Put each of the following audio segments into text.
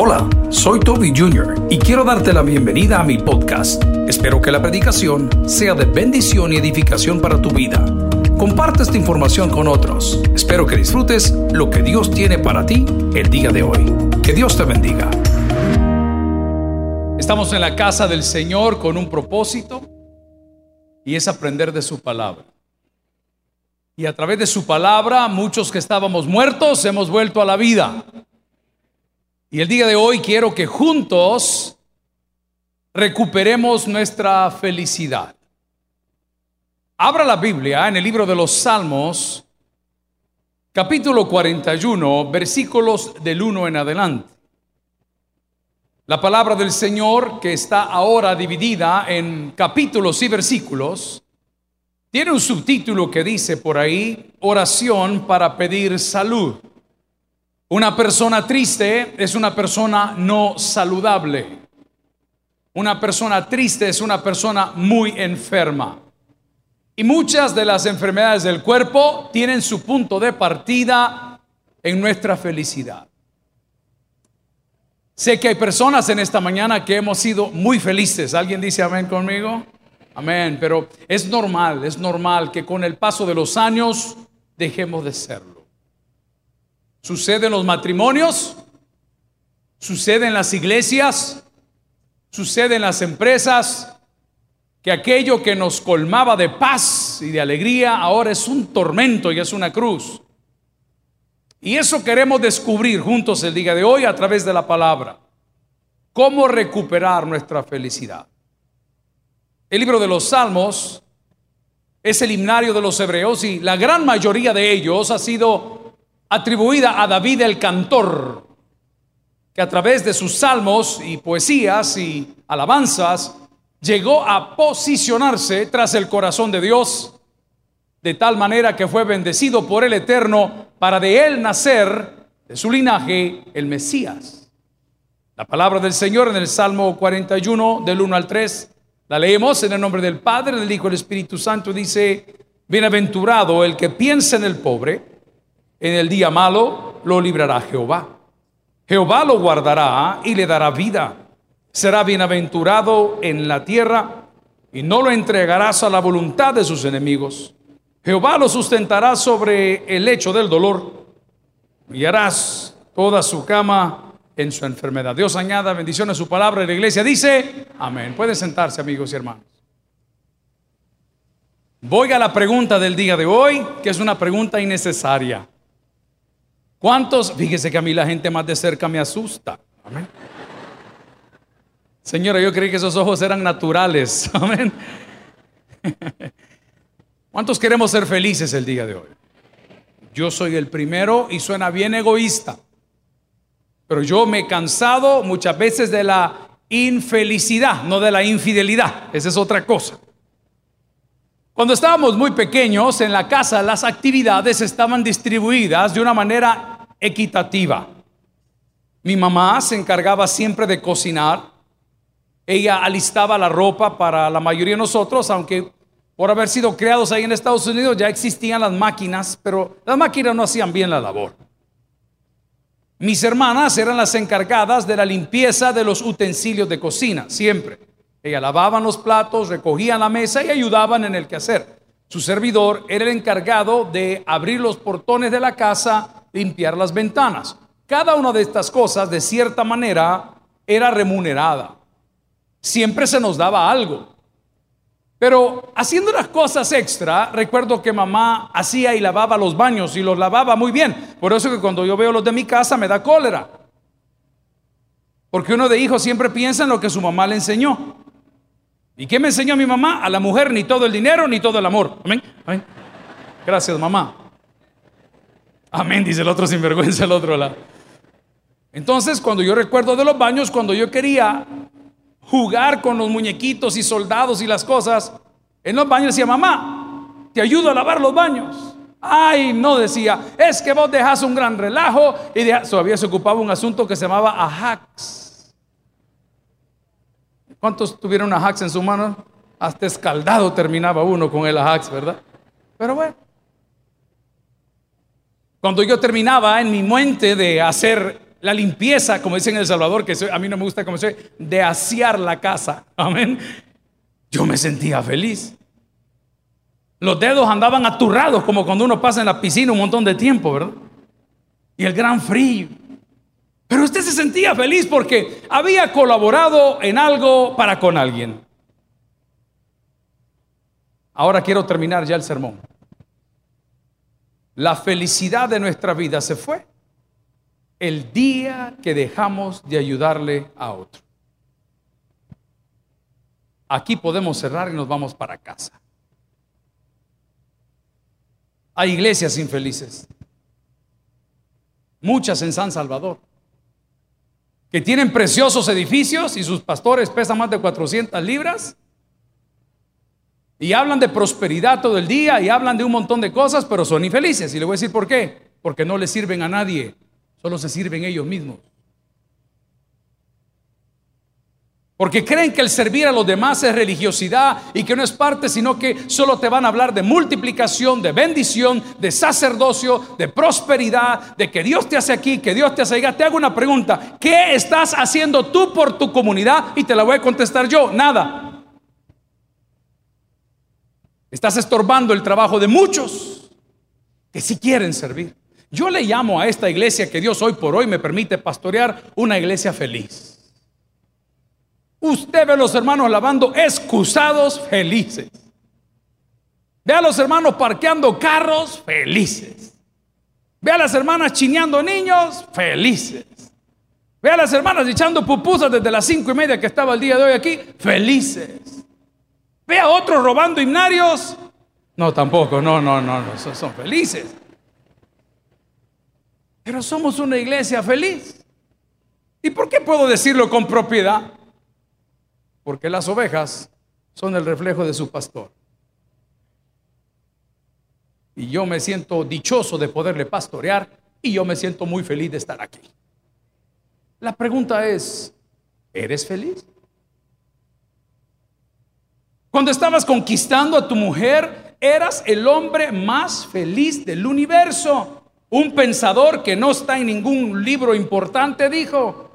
Hola, soy Toby Jr. y quiero darte la bienvenida a mi podcast. Espero que la predicación sea de bendición y edificación para tu vida. Comparte esta información con otros. Espero que disfrutes lo que Dios tiene para ti el día de hoy. Que Dios te bendiga. Estamos en la casa del Señor con un propósito y es aprender de su palabra. Y a través de su palabra, muchos que estábamos muertos hemos vuelto a la vida. Y el día de hoy quiero que juntos recuperemos nuestra felicidad. Abra la Biblia en el libro de los Salmos, capítulo 41, versículos del 1 en adelante. La palabra del Señor, que está ahora dividida en capítulos y versículos, tiene un subtítulo que dice por ahí, oración para pedir salud. Una persona triste es una persona no saludable. Una persona triste es una persona muy enferma. Y muchas de las enfermedades del cuerpo tienen su punto de partida en nuestra felicidad. Sé que hay personas en esta mañana que hemos sido muy felices. ¿Alguien dice amén conmigo? Amén. Pero es normal, es normal que con el paso de los años dejemos de serlo. Sucede en los matrimonios, sucede en las iglesias, sucede en las empresas, que aquello que nos colmaba de paz y de alegría ahora es un tormento y es una cruz. Y eso queremos descubrir juntos el día de hoy a través de la palabra. ¿Cómo recuperar nuestra felicidad? El libro de los Salmos es el himnario de los hebreos y la gran mayoría de ellos ha sido atribuida a David el cantor, que a través de sus salmos y poesías y alabanzas llegó a posicionarse tras el corazón de Dios, de tal manera que fue bendecido por el Eterno para de él nacer, de su linaje, el Mesías. La palabra del Señor en el Salmo 41, del 1 al 3, la leemos en el nombre del Padre, del Hijo y del Espíritu Santo, dice, bienaventurado el que piensa en el pobre, en el día malo lo librará Jehová. Jehová lo guardará y le dará vida. Será bienaventurado en la tierra y no lo entregarás a la voluntad de sus enemigos. Jehová lo sustentará sobre el lecho del dolor y harás toda su cama en su enfermedad. Dios añada bendición a su palabra y la iglesia dice, amén. Pueden sentarse amigos y hermanos. Voy a la pregunta del día de hoy, que es una pregunta innecesaria. ¿Cuántos? Fíjese que a mí la gente más de cerca me asusta. Amén. Señora, yo creí que esos ojos eran naturales. Amén. ¿Cuántos queremos ser felices el día de hoy? Yo soy el primero y suena bien egoísta. Pero yo me he cansado muchas veces de la infelicidad, no de la infidelidad. Esa es otra cosa. Cuando estábamos muy pequeños en la casa, las actividades estaban distribuidas de una manera equitativa. Mi mamá se encargaba siempre de cocinar. Ella alistaba la ropa para la mayoría de nosotros, aunque por haber sido creados ahí en Estados Unidos ya existían las máquinas, pero las máquinas no hacían bien la labor. Mis hermanas eran las encargadas de la limpieza de los utensilios de cocina, siempre. Ella lavaban los platos, recogían la mesa y ayudaban en el quehacer. Su servidor era el encargado de abrir los portones de la casa, limpiar las ventanas. Cada una de estas cosas, de cierta manera, era remunerada. Siempre se nos daba algo. Pero haciendo las cosas extra, recuerdo que mamá hacía y lavaba los baños y los lavaba muy bien. Por eso que cuando yo veo los de mi casa me da cólera. Porque uno de hijos siempre piensa en lo que su mamá le enseñó. ¿Y qué me enseñó mi mamá? A la mujer ni todo el dinero ni todo el amor. Amén. Gracias, mamá. Amén, dice el otro sinvergüenza, el otro. Entonces, cuando yo recuerdo de los baños, cuando yo quería jugar con los muñequitos y soldados y las cosas, en los baños decía, mamá, te ayudo a lavar los baños. Ay, no decía, es que vos dejas un gran relajo y todavía se ocupaba un asunto que se llamaba Ajax. ¿Cuántos tuvieron Ajax en su mano? Hasta escaldado terminaba uno con el Ajax, ¿verdad? Pero bueno. Cuando yo terminaba en mi mente de hacer la limpieza, como dicen en El Salvador, que a mí no me gusta como se de asear la casa. Amén. Yo me sentía feliz. Los dedos andaban aturrados como cuando uno pasa en la piscina un montón de tiempo, ¿verdad? Y el gran frío. Pero usted se sentía feliz porque había colaborado en algo para con alguien. Ahora quiero terminar ya el sermón. La felicidad de nuestra vida se fue el día que dejamos de ayudarle a otro. Aquí podemos cerrar y nos vamos para casa. Hay iglesias infelices, muchas en San Salvador que tienen preciosos edificios y sus pastores pesan más de 400 libras. Y hablan de prosperidad todo el día y hablan de un montón de cosas, pero son infelices. Y le voy a decir por qué. Porque no le sirven a nadie, solo se sirven ellos mismos. Porque creen que el servir a los demás es religiosidad y que no es parte, sino que solo te van a hablar de multiplicación, de bendición, de sacerdocio, de prosperidad, de que Dios te hace aquí, que Dios te hace allá. Te hago una pregunta, ¿qué estás haciendo tú por tu comunidad? Y te la voy a contestar yo, nada. Estás estorbando el trabajo de muchos que sí quieren servir. Yo le llamo a esta iglesia que Dios hoy por hoy me permite pastorear una iglesia feliz. Usted ve a los hermanos lavando excusados felices. Ve a los hermanos parqueando carros felices. Ve a las hermanas chineando niños felices. Ve a las hermanas echando pupusas desde las cinco y media que estaba el día de hoy aquí felices. Ve a otros robando himnarios. No, tampoco, no, no, no, no, son, son felices. Pero somos una iglesia feliz. ¿Y por qué puedo decirlo con propiedad? Porque las ovejas son el reflejo de su pastor. Y yo me siento dichoso de poderle pastorear y yo me siento muy feliz de estar aquí. La pregunta es, ¿eres feliz? Cuando estabas conquistando a tu mujer, eras el hombre más feliz del universo. Un pensador que no está en ningún libro importante dijo,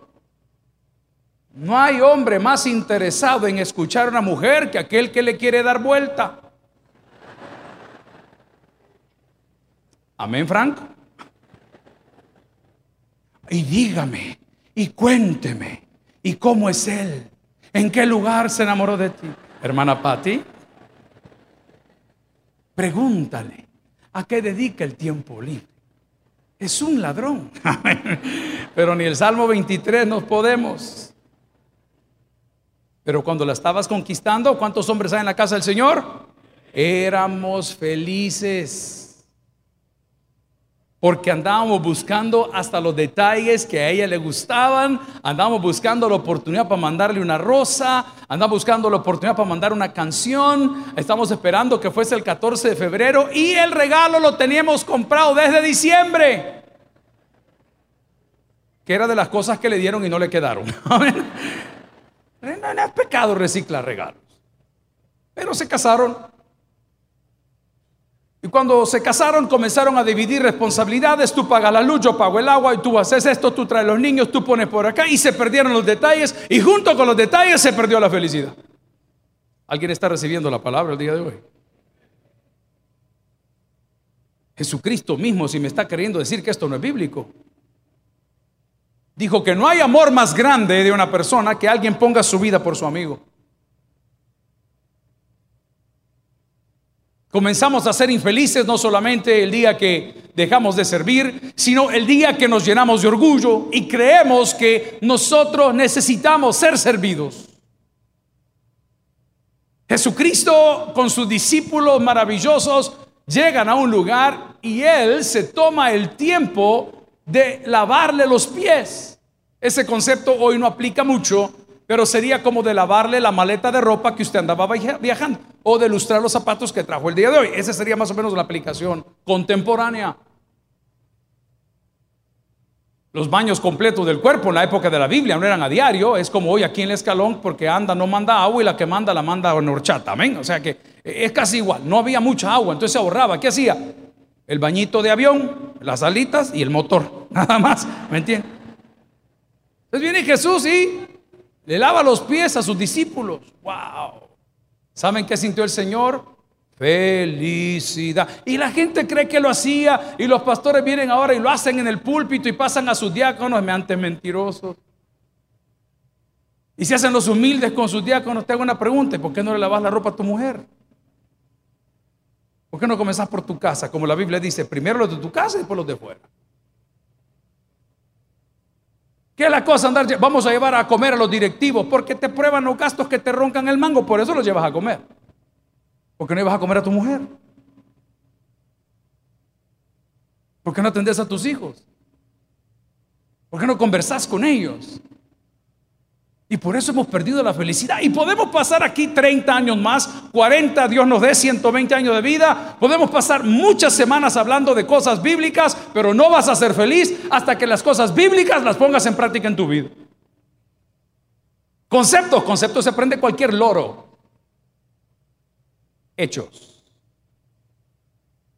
no hay hombre más interesado en escuchar a una mujer que aquel que le quiere dar vuelta. Amén, Franco. Y dígame, y cuénteme, ¿y cómo es él? ¿En qué lugar se enamoró de ti? Hermana Patti, pregúntale, ¿a qué dedica el tiempo libre? Es un ladrón. Pero ni el Salmo 23 nos podemos. Pero cuando la estabas conquistando, ¿cuántos hombres hay en la casa del Señor? Éramos felices. Porque andábamos buscando hasta los detalles que a ella le gustaban, andábamos buscando la oportunidad para mandarle una rosa, andábamos buscando la oportunidad para mandar una canción, estamos esperando que fuese el 14 de febrero y el regalo lo teníamos comprado desde diciembre, que era de las cosas que le dieron y no le quedaron. No, es pecado reciclar regalos. Pero se casaron. Y cuando se casaron comenzaron a dividir responsabilidades. Tú pagas la luz, yo pago el agua y tú haces esto, tú traes los niños, tú pones por acá. Y se perdieron los detalles y junto con los detalles se perdió la felicidad. ¿Alguien está recibiendo la palabra el día de hoy? Jesucristo mismo, si me está queriendo decir que esto no es bíblico, dijo que no hay amor más grande de una persona que alguien ponga su vida por su amigo. Comenzamos a ser infelices no solamente el día que dejamos de servir, sino el día que nos llenamos de orgullo y creemos que nosotros necesitamos ser servidos. Jesucristo con sus discípulos maravillosos llegan a un lugar y Él se toma el tiempo de lavarle los pies. Ese concepto hoy no aplica mucho, pero sería como de lavarle la maleta de ropa que usted andaba viajando o de lustrar los zapatos que trajo el día de hoy. Esa sería más o menos la aplicación contemporánea. Los baños completos del cuerpo en la época de la Biblia no eran a diario, es como hoy aquí en el escalón, porque anda, no manda agua y la que manda la manda en horchata, amén. O sea que es casi igual, no había mucha agua, entonces se ahorraba. ¿Qué hacía? El bañito de avión, las alitas y el motor, nada más, ¿me entiendes? Entonces viene Jesús y le lava los pies a sus discípulos. ¡Wow! ¿Saben qué sintió el Señor? Felicidad. Y la gente cree que lo hacía y los pastores vienen ahora y lo hacen en el púlpito y pasan a sus diáconos, antes mentirosos. Y se hacen los humildes con sus diáconos. Te hago una pregunta: ¿por qué no le lavas la ropa a tu mujer? ¿Por qué no comenzás por tu casa? Como la Biblia dice, primero los de tu casa y después los de fuera. ¿Qué es la cosa andar? Vamos a llevar a comer a los directivos porque te prueban los gastos que te roncan el mango, por eso los llevas a comer. Porque no ibas a comer a tu mujer. ¿Por qué no atendés a tus hijos? ¿Por qué no conversás con ellos? Y por eso hemos perdido la felicidad. Y podemos pasar aquí 30 años más, 40, Dios nos dé 120 años de vida. Podemos pasar muchas semanas hablando de cosas bíblicas, pero no vas a ser feliz hasta que las cosas bíblicas las pongas en práctica en tu vida. Conceptos, conceptos se aprende cualquier loro. Hechos.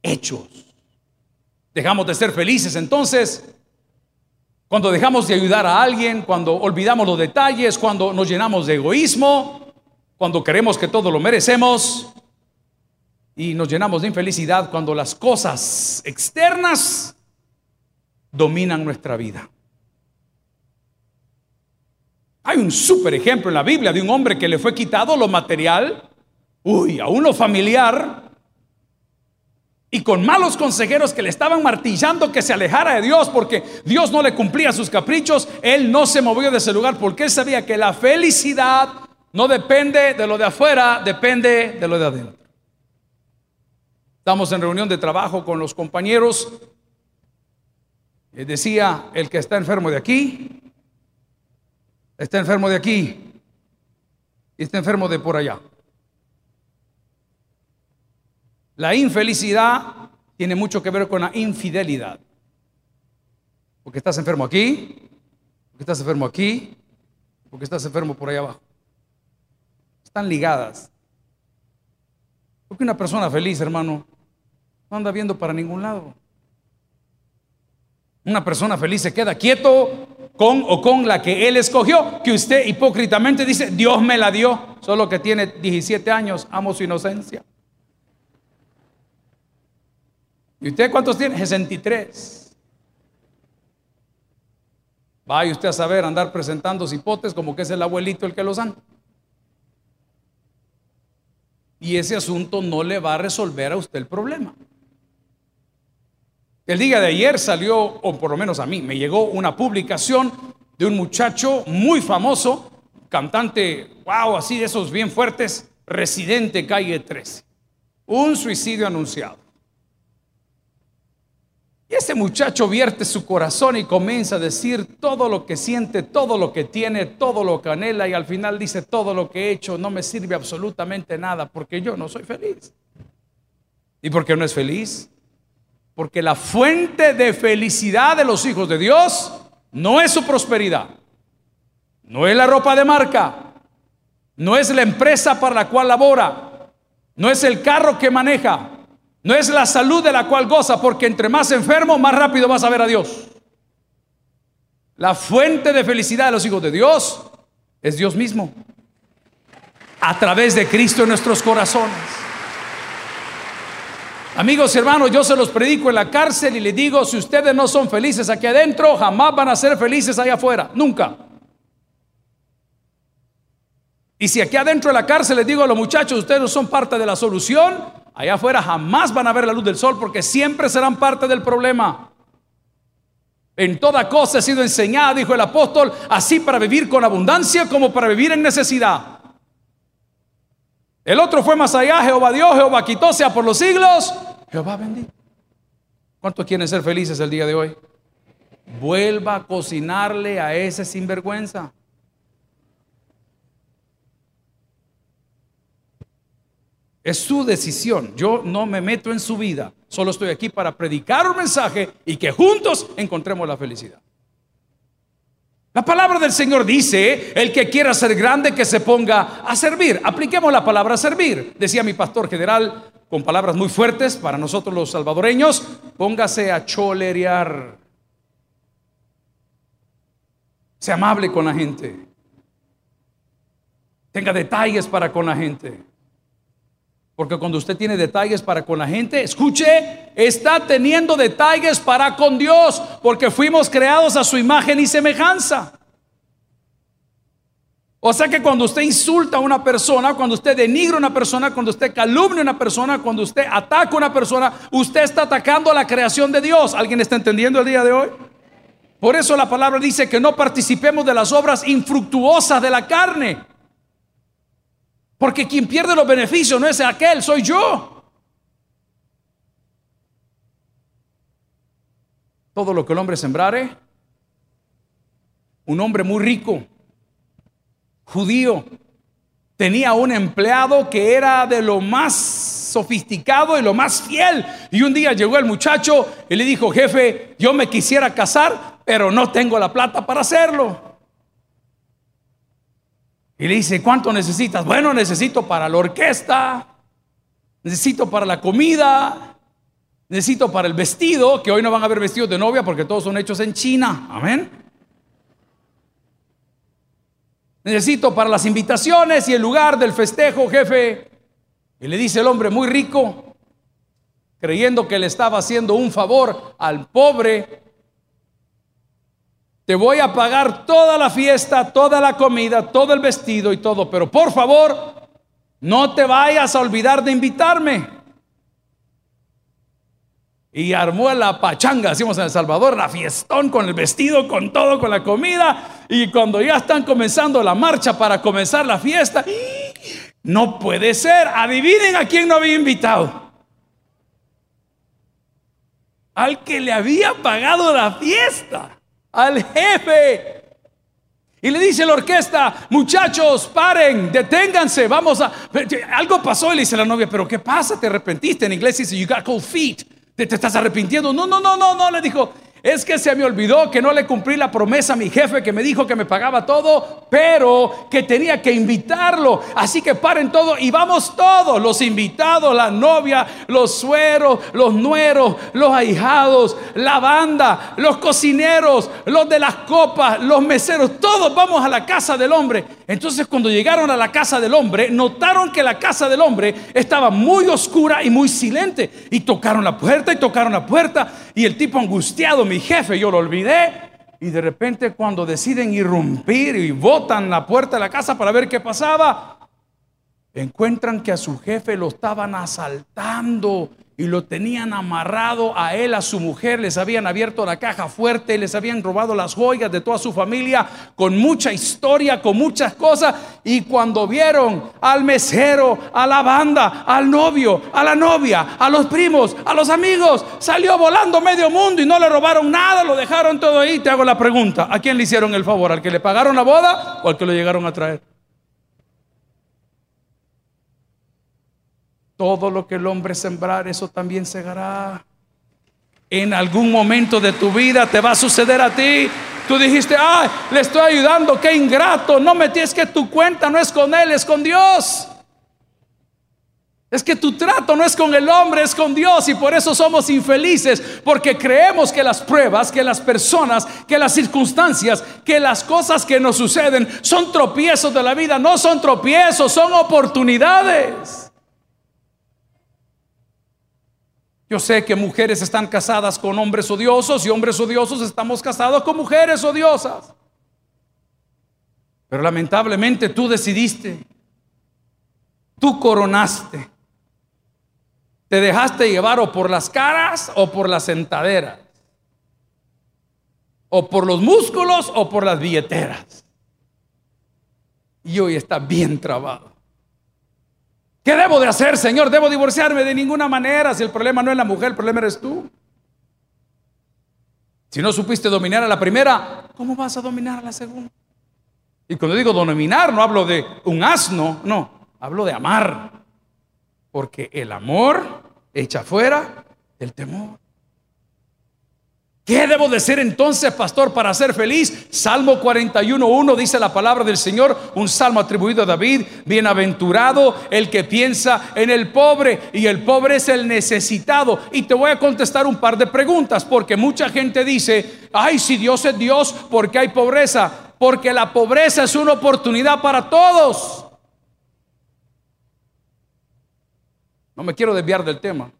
Hechos. Dejamos de ser felices entonces cuando dejamos de ayudar a alguien, cuando olvidamos los detalles, cuando nos llenamos de egoísmo, cuando creemos que todo lo merecemos y nos llenamos de infelicidad cuando las cosas externas dominan nuestra vida. Hay un súper ejemplo en la Biblia de un hombre que le fue quitado lo material, uy, a uno familiar, y con malos consejeros que le estaban martillando que se alejara de Dios porque Dios no le cumplía sus caprichos, él no se movió de ese lugar porque él sabía que la felicidad no depende de lo de afuera, depende de lo de adentro. Estamos en reunión de trabajo con los compañeros. decía, el que está enfermo de aquí, está enfermo de aquí y está enfermo de por allá. La infelicidad tiene mucho que ver con la infidelidad. Porque estás enfermo aquí, porque estás enfermo aquí, porque estás enfermo por ahí abajo. Están ligadas. Porque una persona feliz, hermano, no anda viendo para ningún lado. Una persona feliz se queda quieto con o con la que él escogió, que usted hipócritamente dice, Dios me la dio, solo que tiene 17 años, amo su inocencia. ¿Y usted cuántos tiene? 63. Vaya usted a saber andar presentando hipotes como que es el abuelito el que los dan. Y ese asunto no le va a resolver a usted el problema. El día de ayer salió, o por lo menos a mí, me llegó una publicación de un muchacho muy famoso, cantante, wow, así de esos bien fuertes, residente calle 13. Un suicidio anunciado. Y ese muchacho vierte su corazón y comienza a decir todo lo que siente, todo lo que tiene, todo lo que anhela y al final dice todo lo que he hecho no me sirve absolutamente nada porque yo no soy feliz. ¿Y por qué no es feliz? Porque la fuente de felicidad de los hijos de Dios no es su prosperidad, no es la ropa de marca, no es la empresa para la cual labora, no es el carro que maneja, no es la salud de la cual goza, porque entre más enfermo, más rápido vas a ver a Dios. La fuente de felicidad de los hijos de Dios es Dios mismo. A través de Cristo en nuestros corazones. Amigos y hermanos, yo se los predico en la cárcel y les digo, si ustedes no son felices aquí adentro, jamás van a ser felices allá afuera. Nunca. Y si aquí adentro de la cárcel les digo a los muchachos, ustedes no son parte de la solución, allá afuera jamás van a ver la luz del sol porque siempre serán parte del problema. En toda cosa he sido enseñada, dijo el apóstol, así para vivir con abundancia como para vivir en necesidad. El otro fue más allá, Jehová Dios, Jehová quitó, sea por los siglos, Jehová bendito. ¿Cuántos quieren ser felices el día de hoy? Vuelva a cocinarle a ese sinvergüenza. Es su decisión. Yo no me meto en su vida. Solo estoy aquí para predicar un mensaje y que juntos encontremos la felicidad. La palabra del Señor dice, el que quiera ser grande, que se ponga a servir. Apliquemos la palabra servir. Decía mi pastor general con palabras muy fuertes para nosotros los salvadoreños, póngase a cholerear. Sea amable con la gente. Tenga detalles para con la gente. Porque cuando usted tiene detalles para con la gente, escuche, está teniendo detalles para con Dios, porque fuimos creados a su imagen y semejanza. O sea que cuando usted insulta a una persona, cuando usted denigra a una persona, cuando usted calumnia a una persona, cuando usted ataca a una persona, usted está atacando a la creación de Dios. ¿Alguien está entendiendo el día de hoy? Por eso la palabra dice que no participemos de las obras infructuosas de la carne. Porque quien pierde los beneficios no es aquel, soy yo. Todo lo que el hombre sembrare, un hombre muy rico judío tenía un empleado que era de lo más sofisticado y lo más fiel. Y un día llegó el muchacho y le dijo, jefe, yo me quisiera casar, pero no tengo la plata para hacerlo. Y le dice, ¿cuánto necesitas? Bueno, necesito para la orquesta, necesito para la comida, necesito para el vestido, que hoy no van a haber vestidos de novia porque todos son hechos en China. Amén. Necesito para las invitaciones y el lugar del festejo, jefe. Y le dice el hombre muy rico, creyendo que le estaba haciendo un favor al pobre, te voy a pagar toda la fiesta, toda la comida, todo el vestido y todo, pero por favor, no te vayas a olvidar de invitarme y armó la pachanga, decimos en El Salvador, la fiestón con el vestido, con todo, con la comida. Y cuando ya están comenzando la marcha para comenzar la fiesta, no puede ser, adivinen a quién no había invitado. Al que le había pagado la fiesta, al jefe. Y le dice la orquesta, muchachos, paren, deténganse, vamos a... Algo pasó y le dice la novia, pero ¿qué pasa? ¿Te arrepentiste? En inglés dice, you got cold feet. ¿Te, estás arrepintiendo? No, no, no, no, no, le dijo. Es que se me olvidó que no le cumplí la promesa a mi jefe que me dijo que me pagaba todo, pero que tenía que invitarlo. Así que paren todo y vamos todos, los invitados, la novia, los sueros, los nueros, los ahijados, la banda, los cocineros, los de las copas, los meseros, todos vamos a la casa del hombre. Entonces cuando llegaron a la casa del hombre, notaron que la casa del hombre estaba muy oscura y muy silente. Y tocaron la puerta y tocaron la puerta. Y el tipo angustiado, mi jefe, yo lo olvidé. Y de repente cuando deciden irrumpir y botan la puerta de la casa para ver qué pasaba, encuentran que a su jefe lo estaban asaltando y lo tenían amarrado a él, a su mujer, les habían abierto la caja fuerte, les habían robado las joyas de toda su familia, con mucha historia, con muchas cosas. Y cuando vieron al mesero, a la banda, al novio, a la novia, a los primos, a los amigos, salió volando medio mundo y no le robaron nada, lo dejaron todo ahí. Te hago la pregunta, ¿a quién le hicieron el favor? ¿Al que le pagaron la boda o al que lo llegaron a traer? Todo lo que el hombre sembrar, eso también segará. En algún momento de tu vida te va a suceder a ti. Tú dijiste, ay, le estoy ayudando, qué ingrato. No me tienes que tu cuenta no es con él, es con Dios. Es que tu trato no es con el hombre, es con Dios. Y por eso somos infelices, porque creemos que las pruebas, que las personas, que las circunstancias, que las cosas que nos suceden son tropiezos de la vida. No son tropiezos, son oportunidades. Yo sé que mujeres están casadas con hombres odiosos y hombres odiosos estamos casados con mujeres odiosas. Pero lamentablemente tú decidiste, tú coronaste, te dejaste llevar o por las caras o por las sentaderas, o por los músculos o por las billeteras. Y hoy está bien trabado. ¿Qué debo de hacer, Señor? ¿Debo divorciarme? De ninguna manera. Si el problema no es la mujer, el problema eres tú. Si no supiste dominar a la primera, ¿cómo vas a dominar a la segunda? Y cuando digo dominar, no hablo de un asno, no, hablo de amar. Porque el amor echa fuera el temor. ¿Qué debo de ser entonces, pastor, para ser feliz? Salmo 41.1 dice la palabra del Señor, un salmo atribuido a David, bienaventurado el que piensa en el pobre y el pobre es el necesitado. Y te voy a contestar un par de preguntas, porque mucha gente dice, ay, si Dios es Dios, ¿por qué hay pobreza? porque la pobreza es una oportunidad para todos. No me quiero desviar del tema.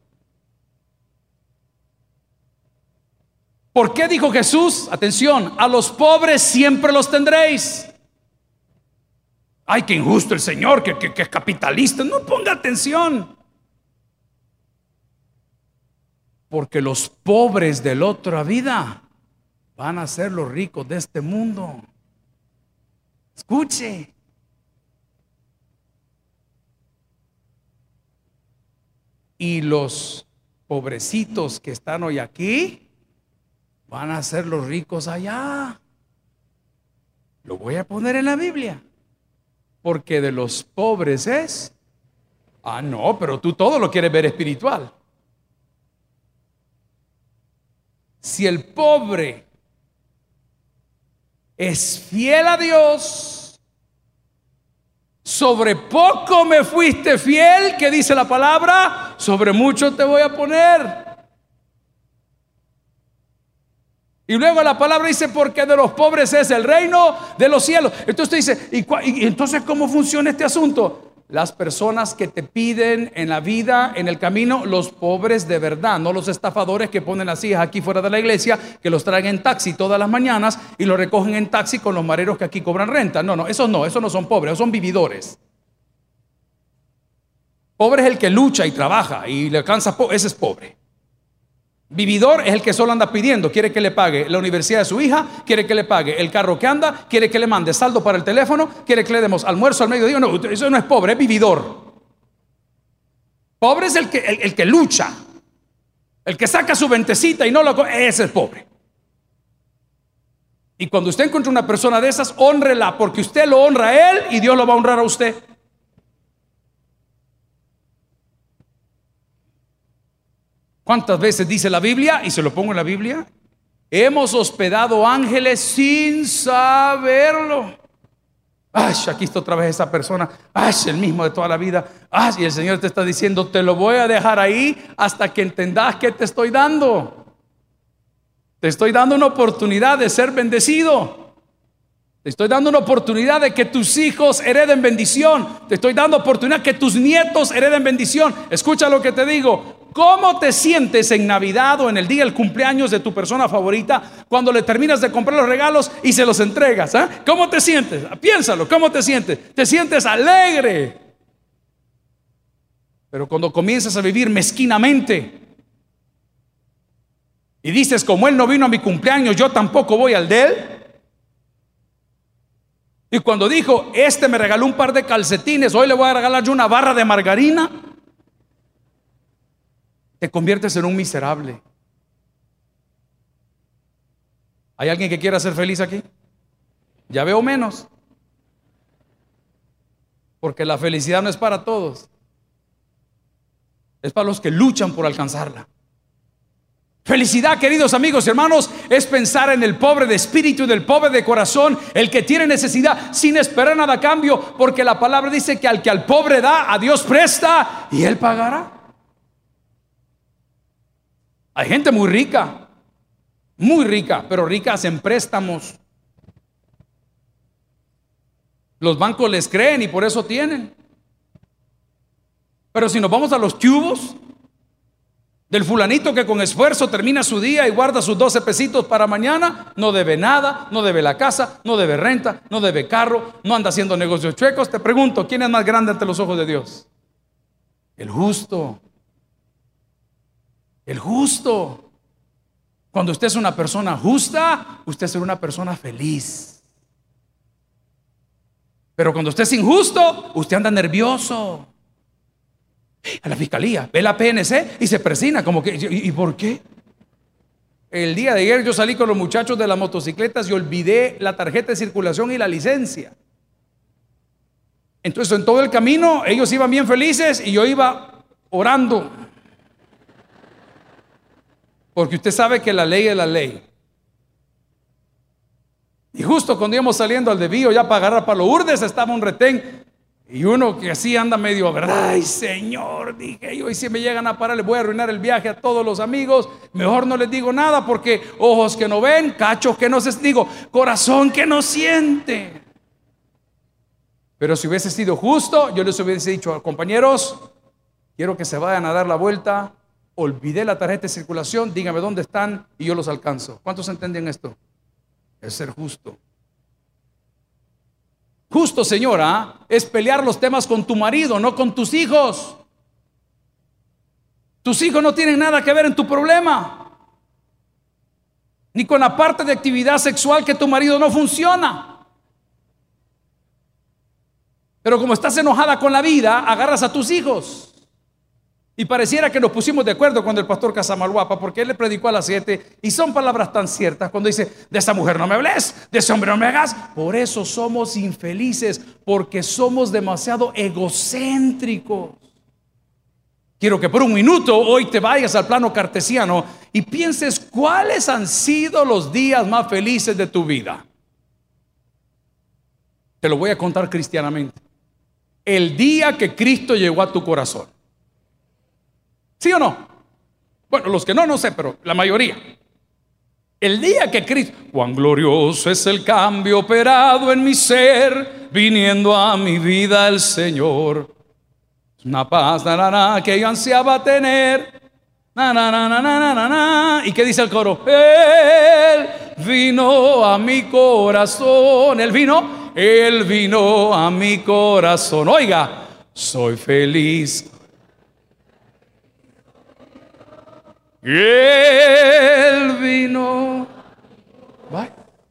¿Por qué dijo Jesús? Atención, a los pobres siempre los tendréis. Ay, qué injusto el Señor, que, es capitalista. No ponga atención. Porque los pobres de la otra vida van a ser los ricos de este mundo. Escuche. Y los pobrecitos que están hoy aquí van a ser los ricos allá. Lo voy a poner en la Biblia. Porque de los pobres es. Ah, no, pero tú todo lo quieres ver espiritual. Si el pobre es fiel a Dios, sobre poco me fuiste fiel, que dice la palabra, sobre mucho te voy a poner. Y luego la palabra dice, porque de los pobres es el reino de los cielos. Entonces dice, ¿y, ¿y, entonces cómo funciona este asunto? Las personas que te piden en la vida, en el camino, los pobres de verdad, no los estafadores que ponen las hijas aquí fuera de la iglesia, que los traen en taxi todas las mañanas y los recogen en taxi con los mareros que aquí cobran renta. No, no, esos no, esos no son pobres, esos son vividores. Pobre es el que lucha y trabaja y le alcanza, ese es pobre. Vividor es el que solo anda pidiendo, quiere que le pague la universidad de su hija, quiere que le pague el carro que anda, quiere que le mande saldo para el teléfono, quiere que le demos almuerzo al mediodía. No, eso no es pobre, es vividor. Pobre es el que, el, que lucha, el que saca su ventecita y no lo... Ese es pobre. Y cuando usted encuentra una persona de esas, honrela, porque usted lo honra a él y Dios lo va a honrar a usted. ¿Cuántas veces dice la Biblia? Y se lo pongo en la Biblia. Hemos hospedado ángeles sin saberlo. Ay, aquí está otra vez esa persona. Ay, el mismo de toda la vida. Ay, y el Señor te está diciendo, te lo voy a dejar ahí hasta que entendas que te estoy dando. Te estoy dando una oportunidad de ser bendecido. Te estoy dando una oportunidad de que tus hijos hereden bendición. Te estoy dando oportunidad que tus nietos hereden bendición. Escucha lo que te digo. ¿Cómo te sientes en Navidad o en el día del cumpleaños de tu persona favorita cuando le terminas de comprar los regalos y se los entregas? ¿eh? ¿Cómo te sientes? Piénsalo, ¿cómo te sientes? Te sientes alegre. Pero cuando comienzas a vivir mezquinamente y dices, como él no vino a mi cumpleaños, yo tampoco voy al de él. Y cuando dijo, este me regaló un par de calcetines, hoy le voy a regalar yo una barra de margarina te conviertes en un miserable. ¿Hay alguien que quiera ser feliz aquí? Ya veo menos. Porque la felicidad no es para todos. Es para los que luchan por alcanzarla. Felicidad, queridos amigos y hermanos, es pensar en el pobre de espíritu y del pobre de corazón, el que tiene necesidad sin esperar nada a cambio, porque la palabra dice que al que al pobre da, a Dios presta y él pagará. Hay gente muy rica, muy rica, pero ricas en préstamos. Los bancos les creen y por eso tienen. Pero si nos vamos a los cubos del fulanito que con esfuerzo termina su día y guarda sus 12 pesitos para mañana, no debe nada, no debe la casa, no debe renta, no debe carro, no anda haciendo negocios chuecos, te pregunto, ¿quién es más grande ante los ojos de Dios? El justo. El justo. Cuando usted es una persona justa, usted es una persona feliz. Pero cuando usted es injusto, usted anda nervioso. A la fiscalía, ve la PNC y se presina como que, ¿y, por qué? El día de ayer yo salí con los muchachos de las motocicletas y olvidé la tarjeta de circulación y la licencia. Entonces en todo el camino ellos iban bien felices y yo iba orando. Porque usted sabe que la ley es la ley. Y justo cuando íbamos saliendo al desvío ya para agarrar para los urdes estaba un retén Y uno que así anda medio. Ay, Señor, dije yo, y si me llegan a parar, les voy a arruinar el viaje a todos los amigos. Mejor no les digo nada porque ojos que no ven, cachos que no se digo, corazón que no siente. Pero si hubiese sido justo, yo les hubiese dicho, compañeros, quiero que se vayan a dar la vuelta, olvidé la tarjeta de circulación, dígame dónde están y yo los alcanzo. ¿Cuántos entienden esto? Es ser justo. Justo, señora, es pelear los temas con tu marido, no con tus hijos. Tus hijos no tienen nada que ver en tu problema. Ni con la parte de actividad sexual que tu marido no funciona. Pero como estás enojada con la vida, agarras a tus hijos. Y pareciera que nos pusimos de acuerdo cuando el pastor Casamalhuapa, porque él le predicó a las siete, y son palabras tan ciertas cuando dice, de esa mujer no me hables, de ese hombre no me hagas. Por eso somos infelices, porque somos demasiado egocéntricos. Quiero que por un minuto hoy te vayas al plano cartesiano y pienses cuáles han sido los días más felices de tu vida. Te lo voy a contar cristianamente. El día que Cristo llegó a tu corazón. ¿Sí o no? Bueno, los que no, no sé, pero la mayoría. El día que Cristo, cuán glorioso es el cambio operado en mi ser, viniendo a mi vida el Señor. Una paz que yo ansiaba tener. ¿Y qué dice el coro? Él vino a mi corazón. Él vino, Él vino a mi corazón. Oiga, soy feliz él vino.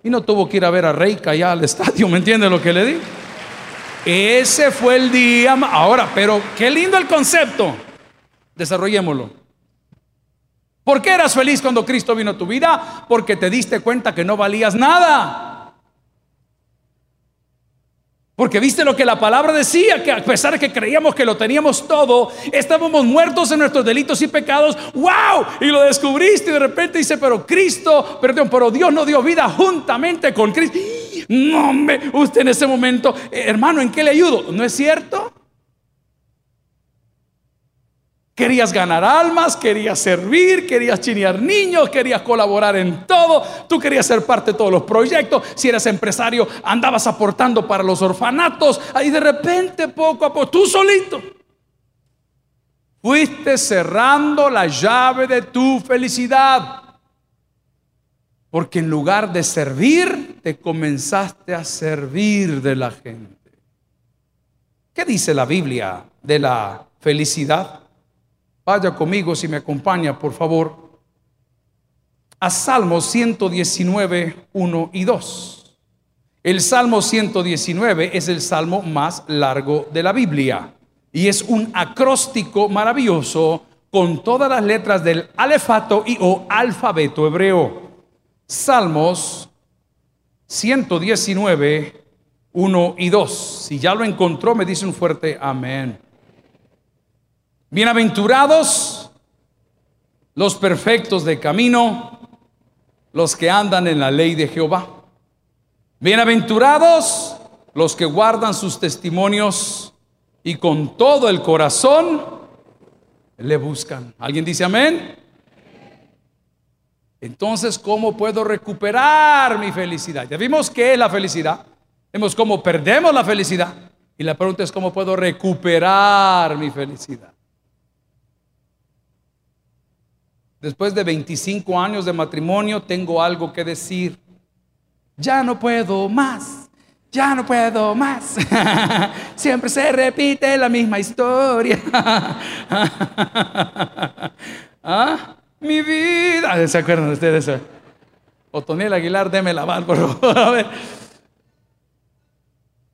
Y no tuvo que ir a ver a Reika allá al estadio, ¿me entiende lo que le di? Ese fue el día. Ahora, pero qué lindo el concepto. Desarrollémoslo. ¿Por qué eras feliz cuando Cristo vino a tu vida? Porque te diste cuenta que no valías nada. Porque viste lo que la palabra decía, que a pesar de que creíamos que lo teníamos todo, estábamos muertos en nuestros delitos y pecados. ¡Wow! Y lo descubriste y de repente dice, pero Cristo, perdón, pero Dios no dio vida juntamente con Cristo. No, hombre, usted en ese momento, hermano, ¿en qué le ayudo? ¿No es cierto? Querías ganar almas, querías servir, querías chinear niños, querías colaborar en todo, tú querías ser parte de todos los proyectos, si eras empresario andabas aportando para los orfanatos, ahí de repente poco a poco, tú solito, fuiste cerrando la llave de tu felicidad, porque en lugar de servir, te comenzaste a servir de la gente. ¿Qué dice la Biblia de la felicidad? Vaya conmigo si me acompaña, por favor, a Salmos 119, 1 y 2. El Salmo 119 es el salmo más largo de la Biblia y es un acróstico maravilloso con todas las letras del alefato y o alfabeto hebreo. Salmos 119, 1 y 2. Si ya lo encontró, me dice un fuerte amén. Bienaventurados los perfectos de camino, los que andan en la ley de Jehová. Bienaventurados los que guardan sus testimonios y con todo el corazón le buscan. ¿Alguien dice amén? Entonces, ¿cómo puedo recuperar mi felicidad? Ya vimos qué es la felicidad. Vemos cómo perdemos la felicidad. Y la pregunta es, ¿cómo puedo recuperar mi felicidad? Después de 25 años de matrimonio tengo algo que decir. Ya no puedo más. Ya no puedo más. Siempre se repite la misma historia. ¿Ah? Mi vida. ¿Se acuerdan ustedes? Otoniel Aguilar, deme la mano, por favor.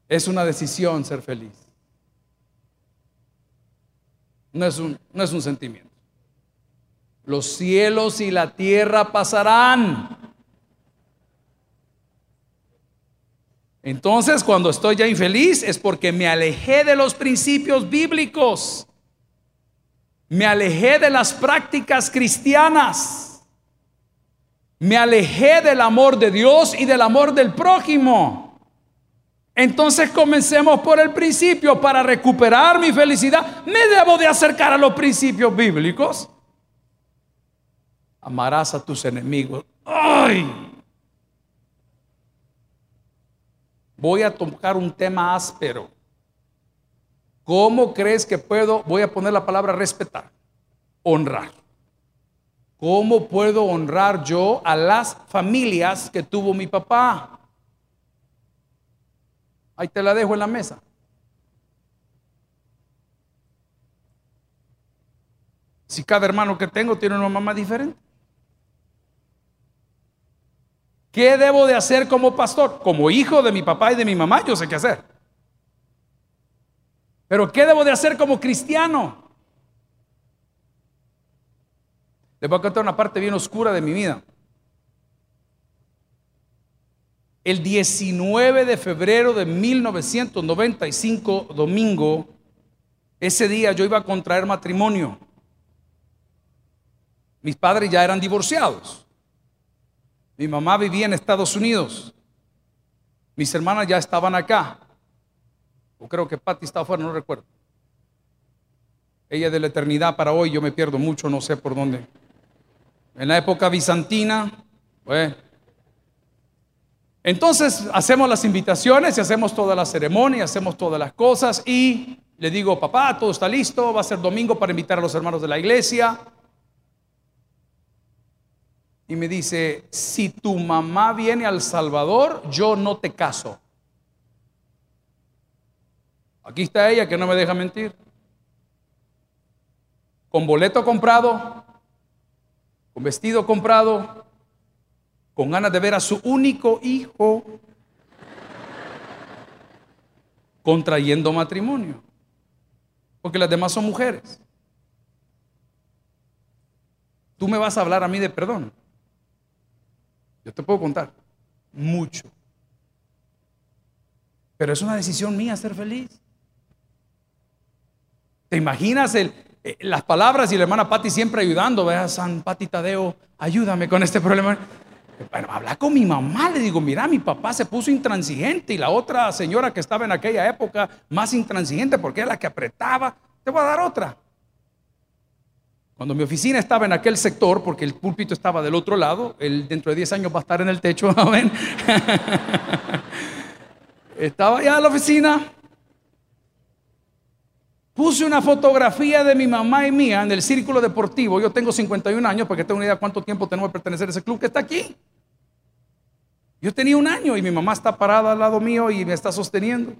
Es una decisión ser feliz. No es un, no es un sentimiento. Los cielos y la tierra pasarán. Entonces, cuando estoy ya infeliz es porque me alejé de los principios bíblicos. Me alejé de las prácticas cristianas. Me alejé del amor de Dios y del amor del prójimo. Entonces comencemos por el principio. Para recuperar mi felicidad, me debo de acercar a los principios bíblicos. Amarás a tus enemigos. ¡Ay! Voy a tocar un tema áspero. ¿Cómo crees que puedo? Voy a poner la palabra respetar, honrar. ¿Cómo puedo honrar yo a las familias que tuvo mi papá? Ahí te la dejo en la mesa. Si cada hermano que tengo tiene una mamá diferente. ¿Qué debo de hacer como pastor? Como hijo de mi papá y de mi mamá, yo sé qué hacer. Pero ¿qué debo de hacer como cristiano? Les voy a contar una parte bien oscura de mi vida. El 19 de febrero de 1995, domingo, ese día yo iba a contraer matrimonio. Mis padres ya eran divorciados. Mi mamá vivía en Estados Unidos. Mis hermanas ya estaban acá. O creo que Patty estaba afuera, no recuerdo. Ella de la eternidad para hoy, yo me pierdo mucho, no sé por dónde. En la época bizantina, pues. Entonces hacemos las invitaciones y hacemos toda la ceremonia, hacemos todas las cosas y le digo, papá, todo está listo, va a ser domingo para invitar a los hermanos de la iglesia y me dice, si tu mamá viene al Salvador, yo no te caso. Aquí está ella que no me deja mentir. Con boleto comprado, con vestido comprado, con ganas de ver a su único hijo contrayendo matrimonio. Porque las demás son mujeres. Tú me vas a hablar a mí de perdón. Yo te puedo contar mucho. Pero es una decisión mía ser feliz. ¿Te imaginas el, eh, las palabras y la hermana Patti siempre ayudando? Vea, San Pati Tadeo, ayúdame con este problema. Bueno, habla con mi mamá, le digo, mira, mi papá se puso intransigente y la otra señora que estaba en aquella época más intransigente porque era la que apretaba. Te voy a dar otra. Cuando mi oficina estaba en aquel sector, porque el púlpito estaba del otro lado, él dentro de 10 años va a estar en el techo, amén. estaba allá en la oficina. Puse una fotografía de mi mamá y mía en el círculo deportivo. Yo tengo 51 años, porque tengo una idea de cuánto tiempo tengo que pertenecer a ese club que está aquí. Yo tenía un año y mi mamá está parada al lado mío y me está sosteniendo.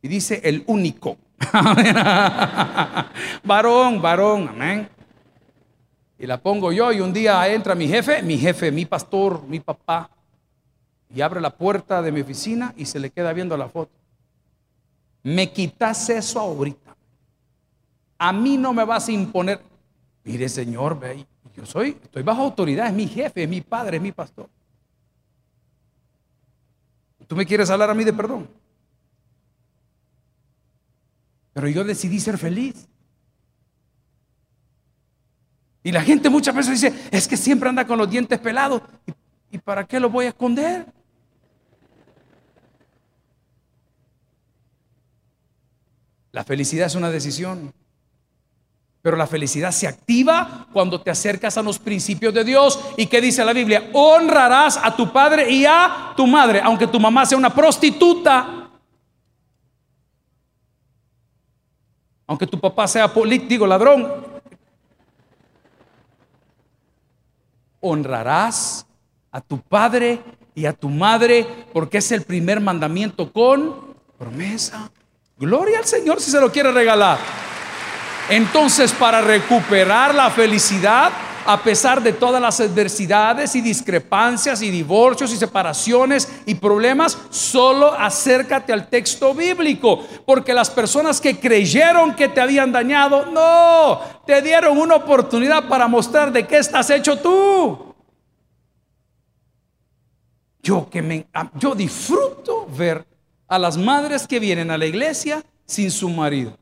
Y dice el único. varón, varón, amén y la pongo yo y un día entra mi jefe, mi jefe, mi pastor, mi papá, y abre la puerta de mi oficina y se le queda viendo la foto. Me quitas eso ahorita. A mí no me vas a imponer. Mire, Señor, ve, yo soy, estoy bajo autoridad, es mi jefe, es mi padre, es mi pastor. ¿Tú me quieres hablar a mí de perdón? Pero yo decidí ser feliz. Y la gente muchas veces dice, es que siempre anda con los dientes pelados. ¿Y, para qué lo voy a esconder? La felicidad es una decisión. Pero la felicidad se activa cuando te acercas a los principios de Dios. ¿Y qué dice la Biblia? Honrarás a tu padre y a tu madre, aunque tu mamá sea una prostituta. Aunque tu papá sea político, ladrón, honrarás a tu padre y a tu madre, porque es el primer mandamiento con promesa. Gloria al Señor si se lo quiere regalar. Entonces, para recuperar la felicidad, a pesar de todas las adversidades y discrepancias y divorcios y separaciones y problemas, solo acércate al texto bíblico, porque las personas que creyeron que te habían dañado, no, te dieron una oportunidad para mostrar de qué estás hecho tú. Yo que me yo disfruto ver a las madres que vienen a la iglesia sin su marido.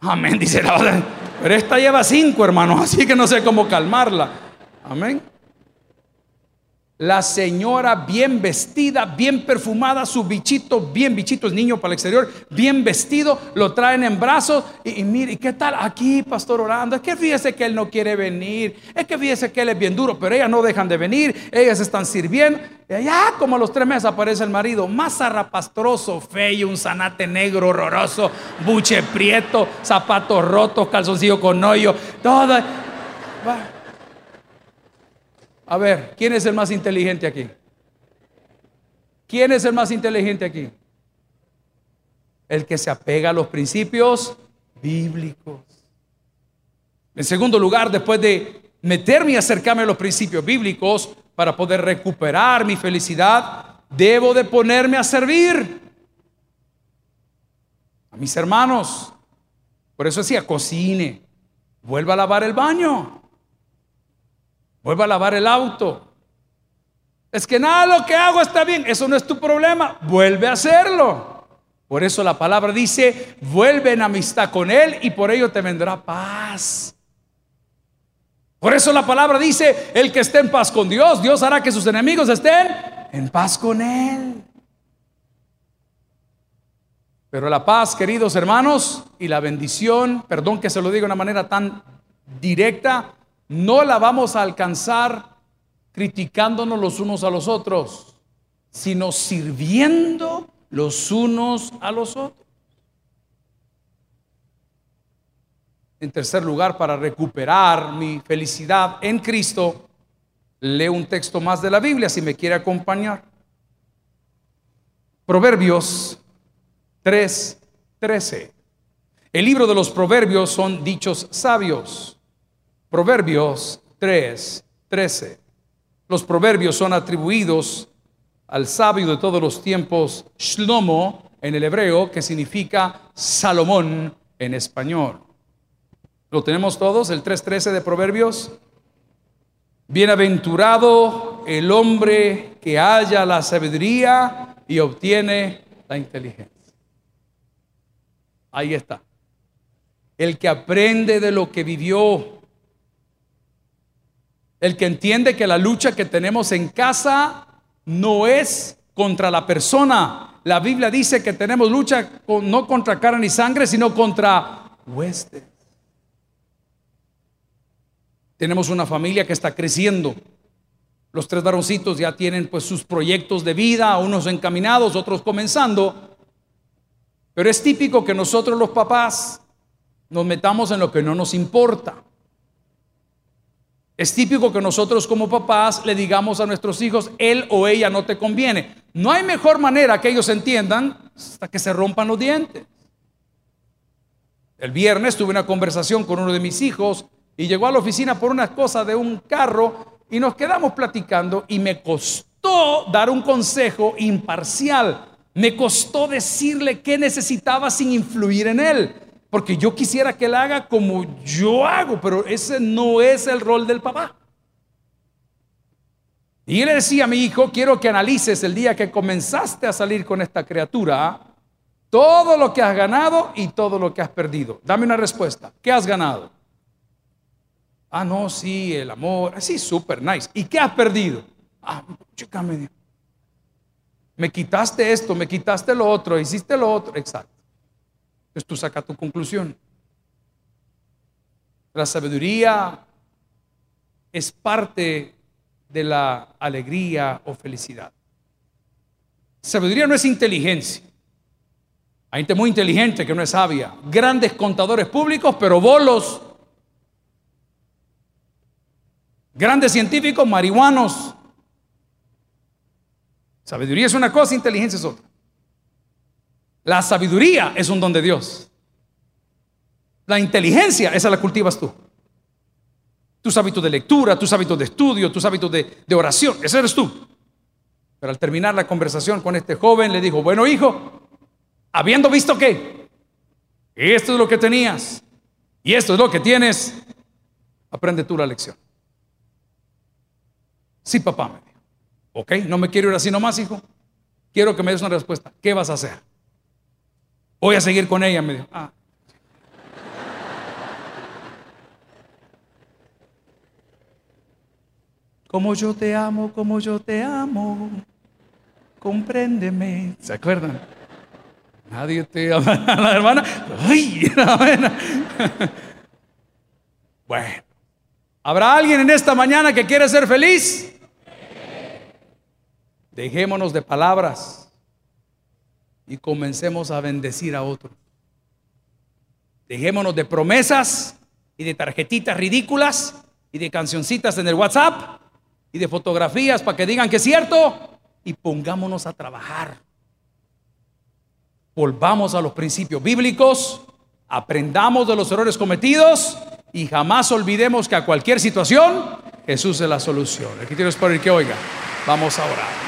Amén, dice la otra. Pero esta lleva cinco, hermanos, así que no sé cómo calmarla. Amén. La señora bien vestida, bien perfumada, su bichito, bien bichito, es niño para el exterior, bien vestido, lo traen en brazos y, mire, ¿qué tal aquí, pastor orando? Es que fíjese que él no quiere venir, es que fíjese que él es bien duro, pero ellas no dejan de venir, ellas están sirviendo. Y allá como a los tres meses aparece el marido, más zarrapastroso, feo, un zanate negro horroroso, buche prieto, zapatos rotos, calzoncillo con hoyo, todo. A ver, ¿quién es el más inteligente aquí? ¿Quién es el más inteligente aquí? El que se apega a los principios bíblicos. En segundo lugar, después de meterme y acercarme a los principios bíblicos para poder recuperar mi felicidad, debo de ponerme a servir a mis hermanos. Por eso decía, cocine, vuelva a lavar el baño. Vuelva a lavar el auto. Es que nada lo que hago está bien. Eso no es tu problema. Vuelve a hacerlo. Por eso la palabra dice, vuelve en amistad con Él y por ello te vendrá paz. Por eso la palabra dice, el que esté en paz con Dios, Dios hará que sus enemigos estén en paz con Él. Pero la paz, queridos hermanos, y la bendición, perdón que se lo diga de una manera tan directa, no la vamos a alcanzar criticándonos los unos a los otros, sino sirviendo los unos a los otros. En tercer lugar, para recuperar mi felicidad en Cristo, leo un texto más de la Biblia si me quiere acompañar. Proverbios 3:13. El libro de los proverbios son dichos sabios. Proverbios 3, 13. Los proverbios son atribuidos al sabio de todos los tiempos, Shlomo en el hebreo, que significa Salomón en español. ¿Lo tenemos todos? El 3.13 de Proverbios. Bienaventurado el hombre que haya la sabiduría y obtiene la inteligencia. Ahí está. El que aprende de lo que vivió, el que entiende que la lucha que tenemos en casa no es contra la persona. La Biblia dice que tenemos lucha no contra carne ni sangre, sino contra huestes. Tenemos una familia que está creciendo. Los tres varoncitos ya tienen pues sus proyectos de vida, unos encaminados, otros comenzando. Pero es típico que nosotros los papás nos metamos en lo que no nos importa. Es típico que nosotros como papás le digamos a nuestros hijos, él o ella no te conviene. No hay mejor manera que ellos entiendan hasta que se rompan los dientes. El viernes tuve una conversación con uno de mis hijos y llegó a la oficina por unas cosas de un carro y nos quedamos platicando y me costó dar un consejo imparcial. Me costó decirle qué necesitaba sin influir en él. Porque yo quisiera que él haga como yo hago, pero ese no es el rol del papá. Y él le decía a mi hijo, quiero que analices el día que comenzaste a salir con esta criatura, todo lo que has ganado y todo lo que has perdido. Dame una respuesta. ¿Qué has ganado? Ah, no, sí, el amor. Ah, sí, súper nice. ¿Y qué has perdido? Ah, chica, me, me quitaste esto, me quitaste lo otro, hiciste lo otro. Exacto. Entonces tú sacas tu conclusión. La sabiduría es parte de la alegría o felicidad. Sabiduría no es inteligencia. Hay gente muy inteligente que no es sabia. Grandes contadores públicos, pero bolos. Grandes científicos, marihuanos. Sabiduría es una cosa, inteligencia es otra. La sabiduría es un don de Dios. La inteligencia, esa la cultivas tú. Tus hábitos de lectura, tus hábitos de estudio, tus hábitos de, oración, ese eres tú. Pero al terminar la conversación con este joven, le dijo, bueno hijo, habiendo visto que esto es lo que tenías y esto es lo que tienes, aprende tú la lección. Sí, papá, me dijo. Ok, no me quiero ir así nomás, hijo. Quiero que me des una respuesta. ¿Qué vas a hacer? Voy a seguir con ella, me dijo. Ah. Como yo te amo, como yo te amo. Compréndeme. ¿Se acuerdan? Nadie te ama. La hermana. Ay, Bueno. ¿Habrá alguien en esta mañana que quiere ser feliz? Dejémonos de palabras y comencemos a bendecir a otros. Dejémonos de promesas y de tarjetitas ridículas y de cancioncitas en el WhatsApp y de fotografías para que digan que es cierto y pongámonos a trabajar. Volvamos a los principios bíblicos, aprendamos de los errores cometidos y jamás olvidemos que a cualquier situación Jesús es la solución. Aquí tienes el que oiga. Vamos a orar.